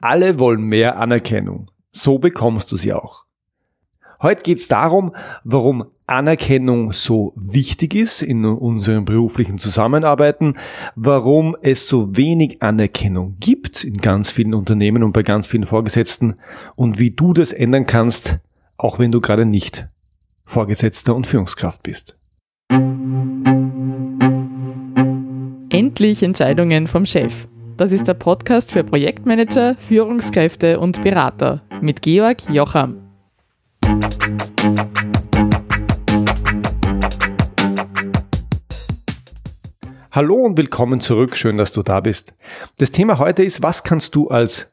Alle wollen mehr Anerkennung. So bekommst du sie auch. Heute geht es darum, warum Anerkennung so wichtig ist in unseren beruflichen Zusammenarbeiten, warum es so wenig Anerkennung gibt in ganz vielen Unternehmen und bei ganz vielen Vorgesetzten und wie du das ändern kannst, auch wenn du gerade nicht Vorgesetzter und Führungskraft bist. Endlich Entscheidungen vom Chef. Das ist der Podcast für Projektmanager, Führungskräfte und Berater mit Georg Jocham. Hallo und willkommen zurück. Schön, dass du da bist. Das Thema heute ist, was kannst du als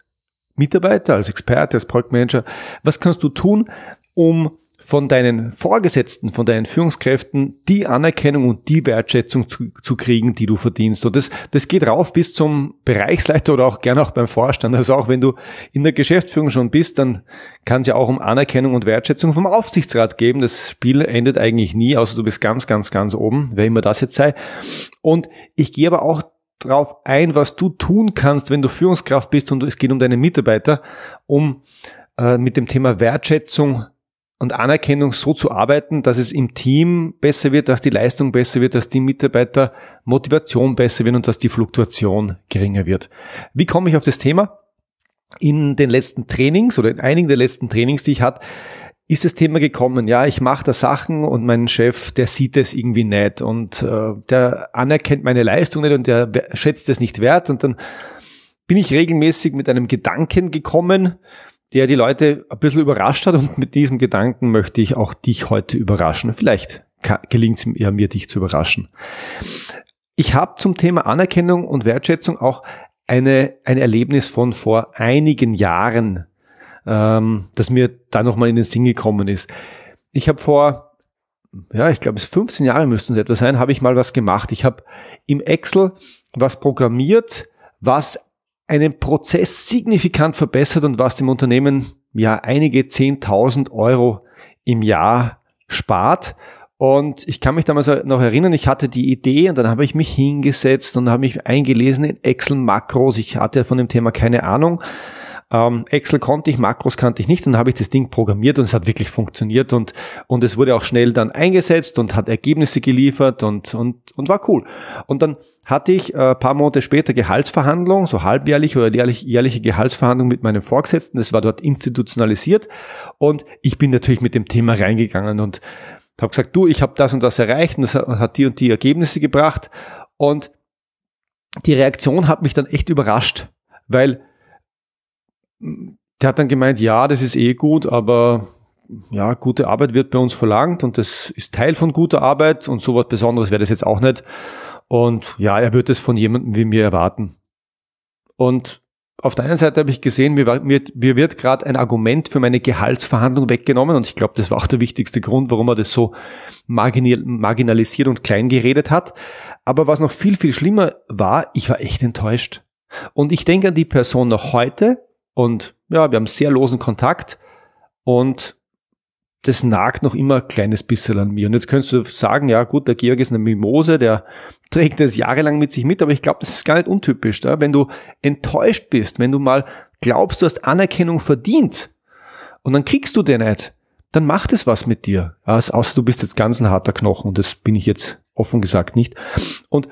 Mitarbeiter, als Experte, als Projektmanager, was kannst du tun, um von deinen Vorgesetzten, von deinen Führungskräften die Anerkennung und die Wertschätzung zu, zu, kriegen, die du verdienst. Und das, das geht rauf bis zum Bereichsleiter oder auch gerne auch beim Vorstand. Also auch wenn du in der Geschäftsführung schon bist, dann kann es ja auch um Anerkennung und Wertschätzung vom Aufsichtsrat geben. Das Spiel endet eigentlich nie, außer du bist ganz, ganz, ganz oben, wer immer das jetzt sei. Und ich gehe aber auch drauf ein, was du tun kannst, wenn du Führungskraft bist und es geht um deine Mitarbeiter, um äh, mit dem Thema Wertschätzung und Anerkennung so zu arbeiten, dass es im Team besser wird, dass die Leistung besser wird, dass die Mitarbeiter Motivation besser wird und dass die Fluktuation geringer wird. Wie komme ich auf das Thema? In den letzten Trainings oder in einigen der letzten Trainings, die ich hatte, ist das Thema gekommen, ja, ich mache da Sachen und mein Chef, der sieht es irgendwie nicht und äh, der anerkennt meine Leistung nicht und der schätzt es nicht wert und dann bin ich regelmäßig mit einem Gedanken gekommen, der die Leute ein bisschen überrascht hat und mit diesem Gedanken möchte ich auch dich heute überraschen. Vielleicht gelingt es ja mir, dich zu überraschen. Ich habe zum Thema Anerkennung und Wertschätzung auch eine, ein Erlebnis von vor einigen Jahren, ähm, das mir da nochmal in den Sinn gekommen ist. Ich habe vor, ja, ich glaube, es 15 Jahre müssten es etwa sein, habe ich mal was gemacht. Ich habe im Excel was programmiert, was einen Prozess signifikant verbessert und was dem Unternehmen ja einige zehntausend Euro im Jahr spart. Und ich kann mich damals noch erinnern, ich hatte die Idee und dann habe ich mich hingesetzt und habe mich eingelesen in Excel-Makros. Ich hatte von dem Thema keine Ahnung ähm, Excel konnte ich, Makros kannte ich nicht und dann habe ich das Ding programmiert und es hat wirklich funktioniert und, und es wurde auch schnell dann eingesetzt und hat Ergebnisse geliefert und, und, und war cool. Und dann hatte ich äh, paar Monate später Gehaltsverhandlungen, so halbjährlich oder jährlich, jährliche Gehaltsverhandlungen mit meinem Vorgesetzten. Das war dort institutionalisiert und ich bin natürlich mit dem Thema reingegangen und habe gesagt, du, ich habe das und das erreicht und das hat die und die Ergebnisse gebracht und die Reaktion hat mich dann echt überrascht, weil der hat dann gemeint, ja, das ist eh gut, aber ja, gute Arbeit wird bei uns verlangt und das ist Teil von guter Arbeit und so was Besonderes wäre das jetzt auch nicht. Und ja, er wird es von jemandem wie mir erwarten. Und auf der einen Seite habe ich gesehen, mir, mir, mir wird gerade ein Argument für meine Gehaltsverhandlung weggenommen und ich glaube, das war auch der wichtigste Grund, warum er das so marginalisiert und klein geredet hat. Aber was noch viel, viel schlimmer war, ich war echt enttäuscht. Und ich denke an die Person noch heute und ja, wir haben sehr losen Kontakt und das nagt noch immer ein kleines bisschen an mir. Und jetzt könntest du sagen, ja gut, der Georg ist eine Mimose, der trägt das jahrelang mit sich mit, aber ich glaube, das ist gar nicht untypisch. Da? Wenn du enttäuscht bist, wenn du mal glaubst, du hast Anerkennung verdient und dann kriegst du den nicht, dann macht es was mit dir. Also, außer du bist jetzt ganz ein harter Knochen und das bin ich jetzt offen gesagt nicht. Und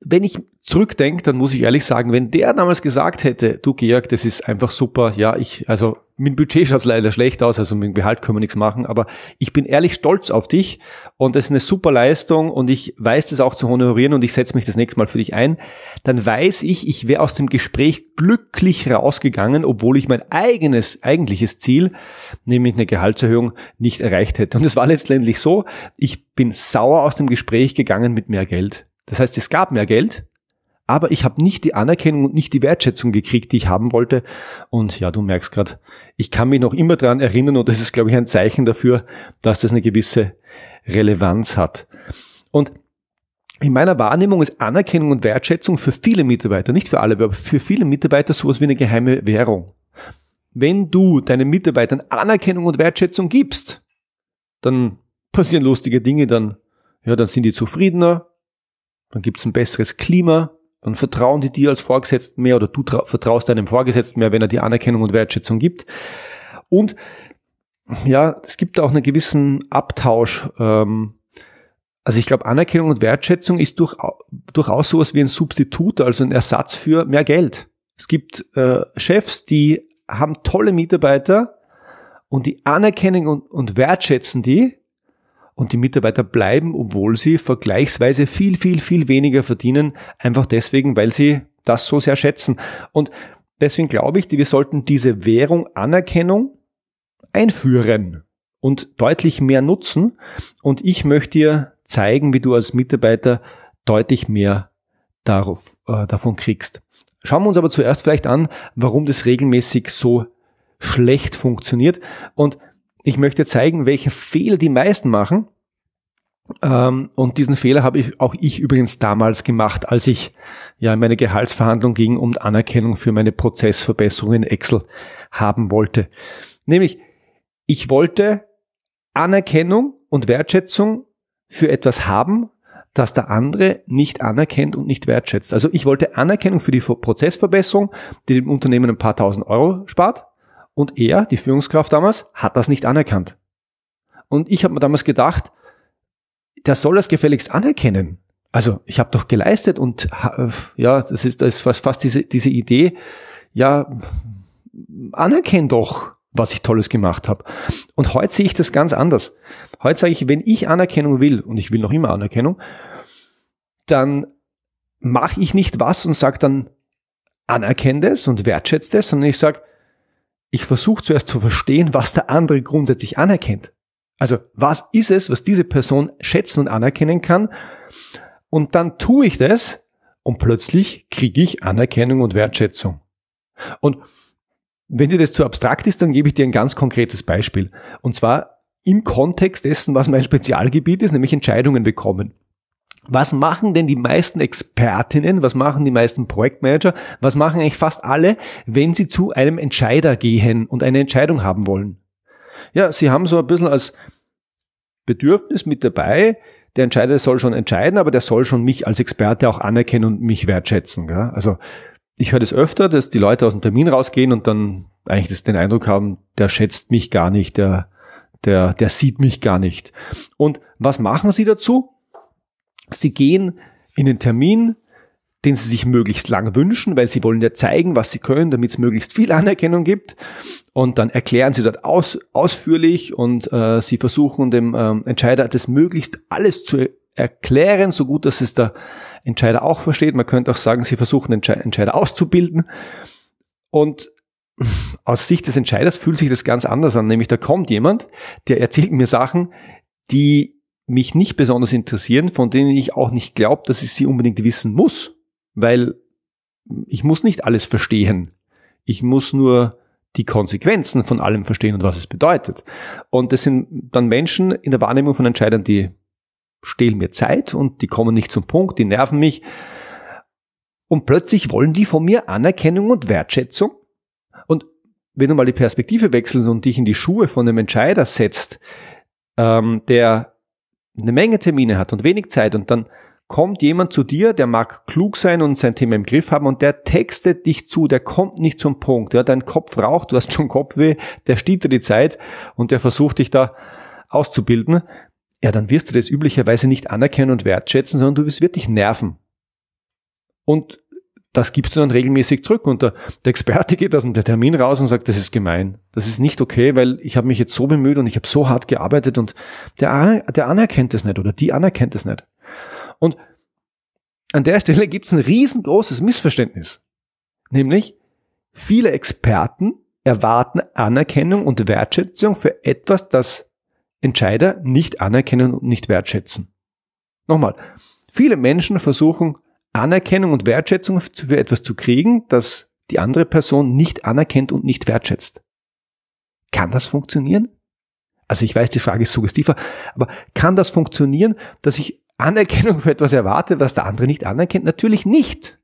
wenn ich zurückdenke, dann muss ich ehrlich sagen, wenn der damals gesagt hätte, du Georg, das ist einfach super, ja, ich, also mit dem Budget schaut leider schlecht aus, also mit dem Gehalt können wir nichts machen, aber ich bin ehrlich stolz auf dich und das ist eine super Leistung und ich weiß das auch zu honorieren und ich setze mich das nächste Mal für dich ein, dann weiß ich, ich wäre aus dem Gespräch glücklich rausgegangen, obwohl ich mein eigenes, eigentliches Ziel, nämlich eine Gehaltserhöhung, nicht erreicht hätte. Und es war letztendlich so, ich bin sauer aus dem Gespräch gegangen mit mehr Geld. Das heißt, es gab mehr Geld, aber ich habe nicht die Anerkennung und nicht die Wertschätzung gekriegt, die ich haben wollte. Und ja, du merkst gerade, ich kann mich noch immer dran erinnern und das ist, glaube ich, ein Zeichen dafür, dass das eine gewisse Relevanz hat. Und in meiner Wahrnehmung ist Anerkennung und Wertschätzung für viele Mitarbeiter, nicht für alle, aber für viele Mitarbeiter sowas wie eine geheime Währung. Wenn du deinen Mitarbeitern Anerkennung und Wertschätzung gibst, dann passieren lustige Dinge, dann, ja, dann sind die zufriedener, dann gibt es ein besseres Klima Dann vertrauen die dir als Vorgesetzten mehr oder du vertraust deinem Vorgesetzten mehr, wenn er die Anerkennung und Wertschätzung gibt. Und ja, es gibt auch einen gewissen Abtausch. Ähm, also ich glaube, Anerkennung und Wertschätzung ist durch, durchaus sowas wie ein Substitut, also ein Ersatz für mehr Geld. Es gibt äh, Chefs, die haben tolle Mitarbeiter und die anerkennen und, und wertschätzen die und die Mitarbeiter bleiben, obwohl sie vergleichsweise viel, viel, viel weniger verdienen, einfach deswegen, weil sie das so sehr schätzen. Und deswegen glaube ich, wir sollten diese Währung Anerkennung einführen und deutlich mehr nutzen. Und ich möchte dir zeigen, wie du als Mitarbeiter deutlich mehr darauf, äh, davon kriegst. Schauen wir uns aber zuerst vielleicht an, warum das regelmäßig so schlecht funktioniert. Und ich möchte zeigen, welche Fehler die meisten machen. Ähm, und diesen Fehler habe ich auch ich übrigens damals gemacht, als ich ja in meine Gehaltsverhandlung ging und Anerkennung für meine Prozessverbesserung in Excel haben wollte. Nämlich, ich wollte Anerkennung und Wertschätzung für etwas haben, das der andere nicht anerkennt und nicht wertschätzt. Also ich wollte Anerkennung für die Prozessverbesserung, die dem Unternehmen ein paar tausend Euro spart. Und er, die Führungskraft damals, hat das nicht anerkannt. Und ich habe mir damals gedacht, der soll das gefälligst anerkennen. Also ich habe doch geleistet und ja, das ist, das ist fast, fast diese, diese Idee, ja, anerkenn doch, was ich Tolles gemacht habe. Und heute sehe ich das ganz anders. Heute sage ich, wenn ich Anerkennung will, und ich will noch immer Anerkennung, dann mache ich nicht was und sage dann, anerkenne das und wertschätze das, sondern ich sage, ich versuche zuerst zu verstehen, was der andere grundsätzlich anerkennt. Also was ist es, was diese Person schätzen und anerkennen kann? Und dann tue ich das und plötzlich kriege ich Anerkennung und Wertschätzung. Und wenn dir das zu abstrakt ist, dann gebe ich dir ein ganz konkretes Beispiel. Und zwar im Kontext dessen, was mein Spezialgebiet ist, nämlich Entscheidungen bekommen. Was machen denn die meisten Expertinnen, was machen die meisten Projektmanager, was machen eigentlich fast alle, wenn sie zu einem Entscheider gehen und eine Entscheidung haben wollen? Ja, sie haben so ein bisschen als Bedürfnis mit dabei, der Entscheider soll schon entscheiden, aber der soll schon mich als Experte auch anerkennen und mich wertschätzen. Gell? Also ich höre das öfter, dass die Leute aus dem Termin rausgehen und dann eigentlich das, den Eindruck haben, der schätzt mich gar nicht, der, der, der sieht mich gar nicht. Und was machen sie dazu? Sie gehen in den Termin, den sie sich möglichst lang wünschen, weil sie wollen ja zeigen, was sie können, damit es möglichst viel Anerkennung gibt. Und dann erklären sie dort aus, ausführlich und äh, sie versuchen dem ähm, Entscheider das möglichst alles zu erklären, so gut, dass es der Entscheider auch versteht. Man könnte auch sagen, sie versuchen den Entscheider auszubilden. Und aus Sicht des Entscheiders fühlt sich das ganz anders an. Nämlich da kommt jemand, der erzählt mir Sachen, die mich nicht besonders interessieren, von denen ich auch nicht glaube, dass ich sie unbedingt wissen muss. Weil ich muss nicht alles verstehen. Ich muss nur die Konsequenzen von allem verstehen und was es bedeutet. Und das sind dann Menschen in der Wahrnehmung von Entscheidern, die stehlen mir Zeit und die kommen nicht zum Punkt, die nerven mich. Und plötzlich wollen die von mir Anerkennung und Wertschätzung. Und wenn du mal die Perspektive wechselst und dich in die Schuhe von einem Entscheider setzt, ähm, der eine Menge Termine hat und wenig Zeit und dann kommt jemand zu dir, der mag klug sein und sein Thema im Griff haben und der textet dich zu, der kommt nicht zum Punkt. Ja, dein Kopf raucht, du hast schon Kopfweh, der stiehlt dir die Zeit und der versucht dich da auszubilden ja, dann wirst du das üblicherweise nicht anerkennen und wertschätzen, sondern du wirst wirklich nerven. Und das gibst du dann regelmäßig zurück. Und der, der Experte geht aus dem Termin raus und sagt, das ist gemein. Das ist nicht okay, weil ich habe mich jetzt so bemüht und ich habe so hart gearbeitet und der, der anerkennt es nicht oder die anerkennt es nicht. Und an der Stelle gibt es ein riesengroßes Missverständnis. Nämlich, viele Experten erwarten Anerkennung und Wertschätzung für etwas, das Entscheider nicht anerkennen und nicht wertschätzen. Nochmal, viele Menschen versuchen Anerkennung und Wertschätzung für etwas zu kriegen, das die andere Person nicht anerkennt und nicht wertschätzt. Kann das funktionieren? Also ich weiß, die Frage ist suggestiver, aber kann das funktionieren, dass ich Anerkennung für etwas erwarte, was der andere nicht anerkennt? Natürlich nicht.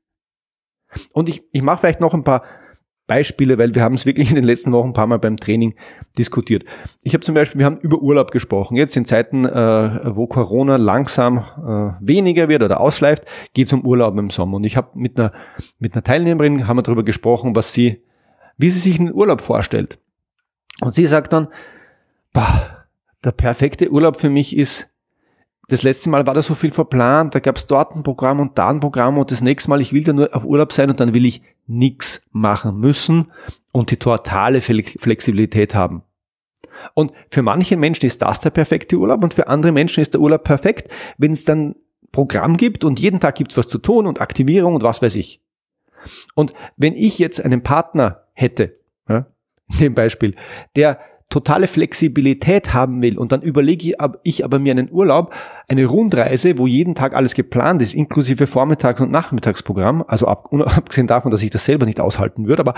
Und ich, ich mache vielleicht noch ein paar Beispiele, weil wir haben es wirklich in den letzten Wochen ein paar Mal beim Training diskutiert. Ich habe zum Beispiel, wir haben über Urlaub gesprochen. Jetzt in Zeiten, äh, wo Corona langsam äh, weniger wird oder ausschleift, geht es um Urlaub im Sommer. Und ich habe mit einer, mit einer Teilnehmerin haben wir darüber gesprochen, was sie, wie sie sich einen Urlaub vorstellt. Und sie sagt dann, boah, der perfekte Urlaub für mich ist, das letzte Mal war da so viel verplant, da gab es dort ein Programm und da ein Programm und das nächste Mal, ich will da nur auf Urlaub sein und dann will ich nichts machen müssen und die totale Flexibilität haben. Und für manche Menschen ist das der perfekte Urlaub und für andere Menschen ist der Urlaub perfekt, wenn es dann Programm gibt und jeden Tag gibt's was zu tun und Aktivierung und was weiß ich. Und wenn ich jetzt einen Partner hätte, ja, in dem Beispiel, der totale Flexibilität haben will. Und dann überlege ich aber mir einen Urlaub, eine Rundreise, wo jeden Tag alles geplant ist, inklusive Vormittags- und Nachmittagsprogramm, also abgesehen davon, dass ich das selber nicht aushalten würde, aber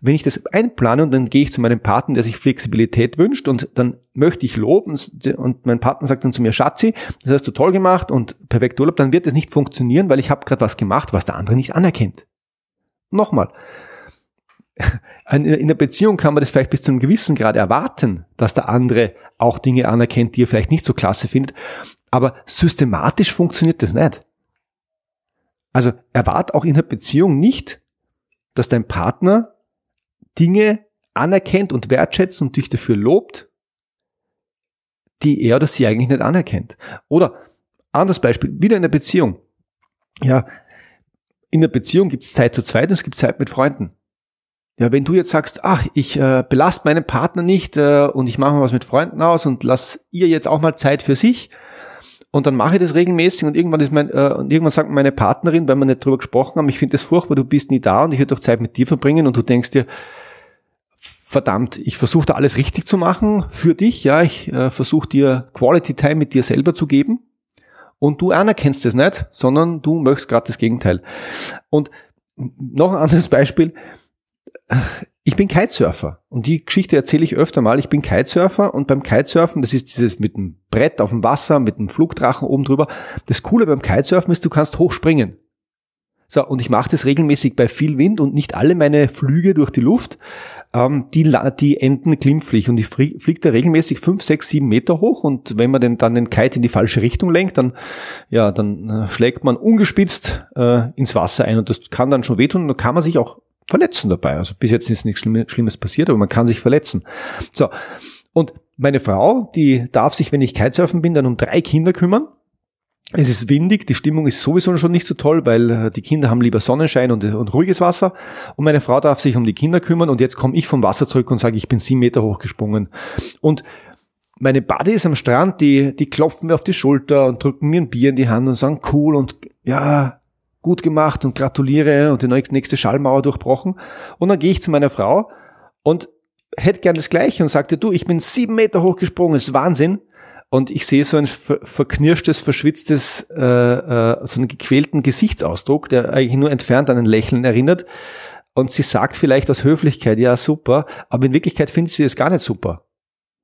wenn ich das einplane und dann gehe ich zu meinem Partner, der sich Flexibilität wünscht und dann möchte ich loben und mein Partner sagt dann zu mir, Schatzi, das hast du toll gemacht und perfekt Urlaub, dann wird es nicht funktionieren, weil ich habe gerade was gemacht, was der andere nicht anerkennt. Nochmal, in einer Beziehung kann man das vielleicht bis zu einem gewissen Grad erwarten, dass der andere auch Dinge anerkennt, die er vielleicht nicht so klasse findet. Aber systematisch funktioniert das nicht. Also erwart auch in einer Beziehung nicht, dass dein Partner Dinge anerkennt und wertschätzt und dich dafür lobt, die er oder sie eigentlich nicht anerkennt. Oder anderes Beispiel, wieder in der Beziehung. Ja, in der Beziehung gibt es Zeit zu zweit und es gibt Zeit mit Freunden. Ja, wenn du jetzt sagst, ach, ich äh, belast meinen Partner nicht äh, und ich mache mal was mit Freunden aus und lass ihr jetzt auch mal Zeit für sich und dann mache ich das regelmäßig und irgendwann ist mein äh, und irgendwann sagt meine Partnerin, weil wir nicht drüber gesprochen haben, ich finde das furchtbar, du bist nie da und ich würde doch Zeit mit dir verbringen und du denkst dir, verdammt, ich versuche da alles richtig zu machen für dich, ja, ich äh, versuche dir Quality Time mit dir selber zu geben und du anerkennst es nicht, sondern du möchtest gerade das Gegenteil. Und noch ein anderes Beispiel, ich bin Kitesurfer und die Geschichte erzähle ich öfter mal. Ich bin Kitesurfer und beim Kitesurfen, das ist dieses mit dem Brett auf dem Wasser, mit dem Flugdrachen oben drüber. Das Coole beim Kitesurfen ist, du kannst hochspringen. So, und ich mache das regelmäßig bei viel Wind und nicht alle meine Flüge durch die Luft, ähm, die, die enden glimpflich und ich fliege da regelmäßig fünf, sechs, sieben Meter hoch und wenn man den, dann den Kite in die falsche Richtung lenkt, dann, ja, dann äh, schlägt man ungespitzt äh, ins Wasser ein und das kann dann schon wehtun und da kann man sich auch verletzen dabei. Also bis jetzt ist nichts Schlimmes passiert, aber man kann sich verletzen. So. Und meine Frau, die darf sich, wenn ich Kitesurfen bin, dann um drei Kinder kümmern. Es ist windig, die Stimmung ist sowieso schon nicht so toll, weil äh, die Kinder haben lieber Sonnenschein und, und ruhiges Wasser. Und meine Frau darf sich um die Kinder kümmern und jetzt komme ich vom Wasser zurück und sage, ich bin sieben Meter hochgesprungen. Und meine Buddies am Strand, die, die klopfen mir auf die Schulter und drücken mir ein Bier in die Hand und sagen, cool und ja, gut gemacht und gratuliere und die nächste Schallmauer durchbrochen. Und dann gehe ich zu meiner Frau und hätte gern das Gleiche und sagte, du, ich bin sieben Meter hochgesprungen, das ist Wahnsinn. Und ich sehe so ein verknirschtes, verschwitztes, äh, äh, so einen gequälten Gesichtsausdruck, der eigentlich nur entfernt an ein Lächeln erinnert. Und sie sagt vielleicht aus Höflichkeit, ja, super, aber in Wirklichkeit findet sie es gar nicht super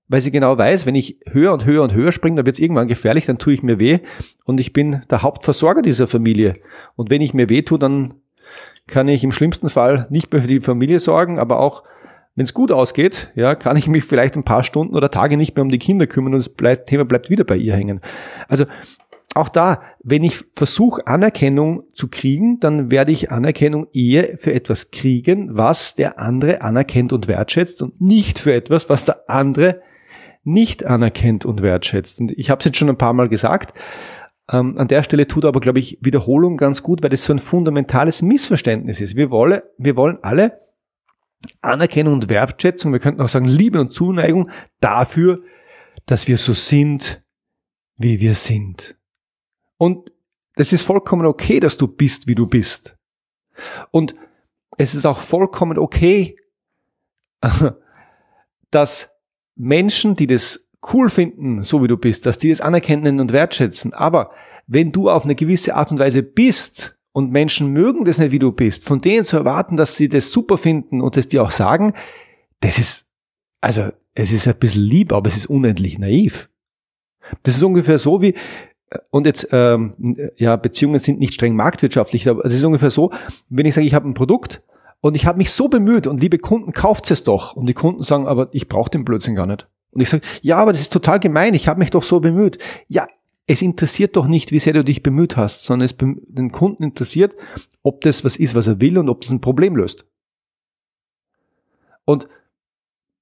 weil sie genau weiß, wenn ich höher und höher und höher springe, dann wird es irgendwann gefährlich, dann tue ich mir weh und ich bin der Hauptversorger dieser Familie. Und wenn ich mir weh tue, dann kann ich im schlimmsten Fall nicht mehr für die Familie sorgen, aber auch wenn es gut ausgeht, ja, kann ich mich vielleicht ein paar Stunden oder Tage nicht mehr um die Kinder kümmern und das bleibt, Thema bleibt wieder bei ihr hängen. Also auch da, wenn ich versuche, Anerkennung zu kriegen, dann werde ich Anerkennung eher für etwas kriegen, was der andere anerkennt und wertschätzt und nicht für etwas, was der andere nicht anerkennt und wertschätzt. Und ich habe es jetzt schon ein paar Mal gesagt. Ähm, an der Stelle tut aber, glaube ich, Wiederholung ganz gut, weil das so ein fundamentales Missverständnis ist. Wir, wollen, wir wollen alle Anerkennung und Wertschätzung, wir könnten auch sagen Liebe und Zuneigung dafür, dass wir so sind, wie wir sind. Und das ist vollkommen okay, dass du bist, wie du bist. Und es ist auch vollkommen okay, dass Menschen, die das cool finden, so wie du bist, dass die das anerkennen und wertschätzen. Aber wenn du auf eine gewisse Art und Weise bist und Menschen mögen das nicht, wie du bist, von denen zu erwarten, dass sie das super finden und das dir auch sagen, das ist, also, es ist ein bisschen lieb, aber es ist unendlich naiv. Das ist ungefähr so wie, und jetzt, ähm, ja, Beziehungen sind nicht streng marktwirtschaftlich, aber es ist ungefähr so, wenn ich sage, ich habe ein Produkt Und ich habe mich so bemüht und liebe Kunden, kauft es doch. Und die Kunden sagen, aber ich brauche den Blödsinn gar nicht. Und ich sage, ja, aber das ist total gemein, ich habe mich doch so bemüht. Ja, es interessiert doch nicht, wie sehr du dich bemüht hast, sondern es den Kunden interessiert, ob das was ist, was er will und ob das ein Problem löst. Und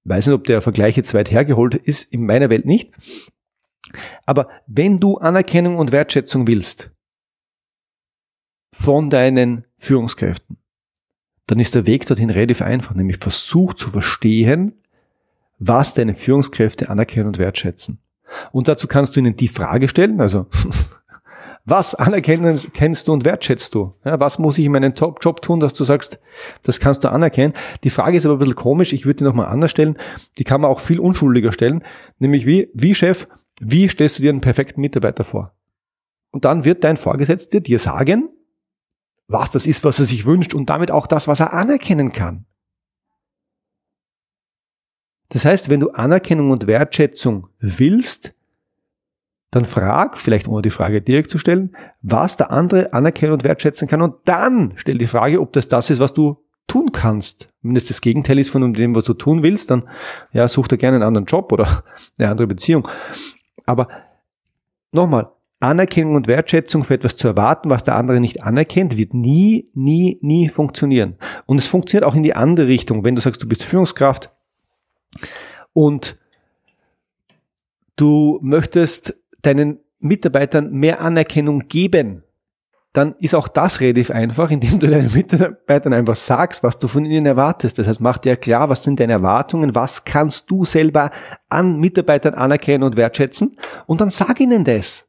weiß nicht, ob der Vergleich jetzt weit hergeholt ist, in meiner Welt nicht. Aber wenn du Anerkennung und Wertschätzung willst von deinen Führungskräften, dann ist der Weg dorthin relativ einfach, nämlich versuch zu verstehen, was deine Führungskräfte anerkennen und wertschätzen. Und dazu kannst du ihnen die Frage stellen, also was anerkennst du und wertschätzt du? Ja, was muss ich in meinem Top-Job tun, dass du sagst, das kannst du anerkennen? Die Frage ist aber ein bisschen komisch, ich würde die nochmal anders stellen, die kann man auch viel unschuldiger stellen, nämlich wie, wie Chef, wie stellst du dir einen perfekten Mitarbeiter vor? Und dann wird dein Vorgesetzter dir sagen, was das ist, was er sich wünscht und damit auch das, was er anerkennen kann. Das heißt, wenn du Anerkennung und Wertschätzung willst, dann frag, vielleicht ohne die Frage direkt zu stellen, was der andere anerkennen und wertschätzen kann und dann stell die Frage, ob das das ist, was du tun kannst. Wenn es das Gegenteil ist von dem, was du tun willst, dann ja, such dir gerne einen anderen Job oder eine andere Beziehung. Aber nochmal, Anerkennung und Wertschätzung für etwas zu erwarten, was der andere nicht anerkennt, wird nie, nie, nie funktionieren. Und es funktioniert auch in die andere Richtung. Wenn du sagst, du bist Führungskraft und du möchtest deinen Mitarbeitern mehr Anerkennung geben, dann ist auch das relativ einfach, indem du deinen Mitarbeitern einfach sagst, was du von ihnen erwartest. Das heißt, mach dir klar, was sind deine Erwartungen, was kannst du selber an Mitarbeitern anerkennen und wertschätzen und dann sag ihnen das.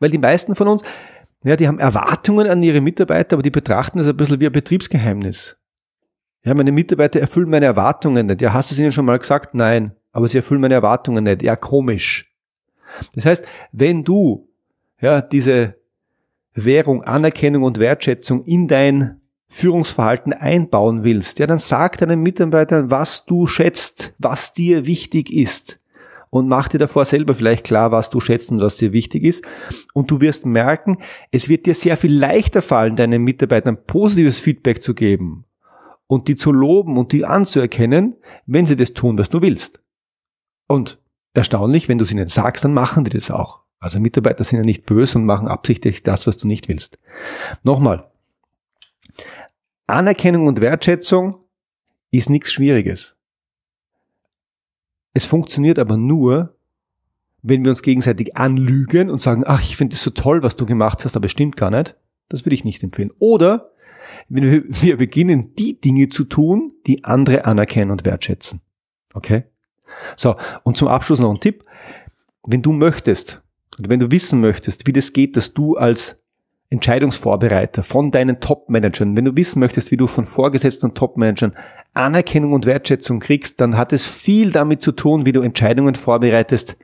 Weil die meisten von uns, ja, die haben Erwartungen an ihre Mitarbeiter, aber die betrachten es ein bisschen wie ein Betriebsgeheimnis. Ja, meine Mitarbeiter erfüllen meine Erwartungen nicht. Ja, hast du es ihnen schon mal gesagt? Nein. Aber sie erfüllen meine Erwartungen nicht. Ja, komisch. Das heißt, wenn du, ja, diese Währung, Anerkennung und Wertschätzung in dein Führungsverhalten einbauen willst, ja, dann sag deinen Mitarbeitern, was du schätzt, was dir wichtig ist und mach dir davor selber vielleicht klar, was du schätzt und was dir wichtig ist. Und du wirst merken, es wird dir sehr viel leichter fallen, deinen Mitarbeitern positives Feedback zu geben und die zu loben und die anzuerkennen, wenn sie das tun, was du willst. Und erstaunlich, wenn du es ihnen sagst, dann machen die das auch. Also Mitarbeiter sind ja nicht böse und machen absichtlich das, was du nicht willst. Nochmal. Anerkennung und Wertschätzung ist nichts Schwieriges. Es funktioniert aber nur, wenn wir uns gegenseitig anlügen und sagen, ach, ich finde es so toll, was du gemacht hast, aber es stimmt gar nicht. Das würde ich nicht empfehlen. Oder wenn wir, wir beginnen, die Dinge zu tun, die andere anerkennen und wertschätzen. Okay? So, und zum Abschluss noch ein Tipp. Wenn du möchtest, und wenn du wissen möchtest, wie das geht, dass du als Entscheidungsvorbereiter von deinen Top-Managern, wenn du wissen möchtest, wie du von Vorgesetzten und Top-Managern Anerkennung und Wertschätzung kriegst, dann hat es viel damit zu tun, wie du Entscheidungen vorbereitest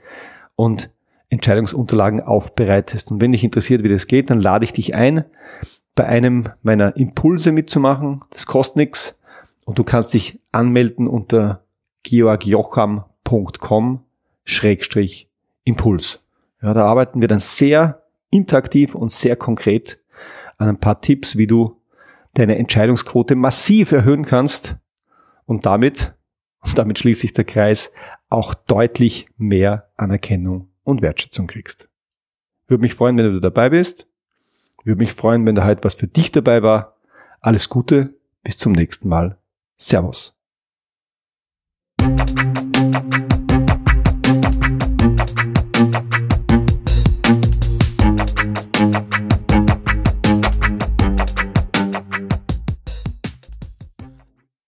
und Entscheidungsunterlagen aufbereitest. Und wenn dich interessiert, wie das geht, dann lade ich dich ein, bei einem meiner Impulse mitzumachen. Das kostet nichts und du kannst dich anmelden unter georgjocham.com Schrägstrich Impuls. Ja, da arbeiten wir dann sehr interaktiv und sehr konkret an ein paar Tipps, wie du deine Entscheidungsquote massiv erhöhen kannst und damit, und damit schließt sich der Kreis, auch deutlich mehr Anerkennung und Wertschätzung kriegst. Würde mich freuen, wenn du dabei bist. Würde mich freuen, wenn da halt was für dich dabei war. Alles Gute, bis zum nächsten Mal. Servus.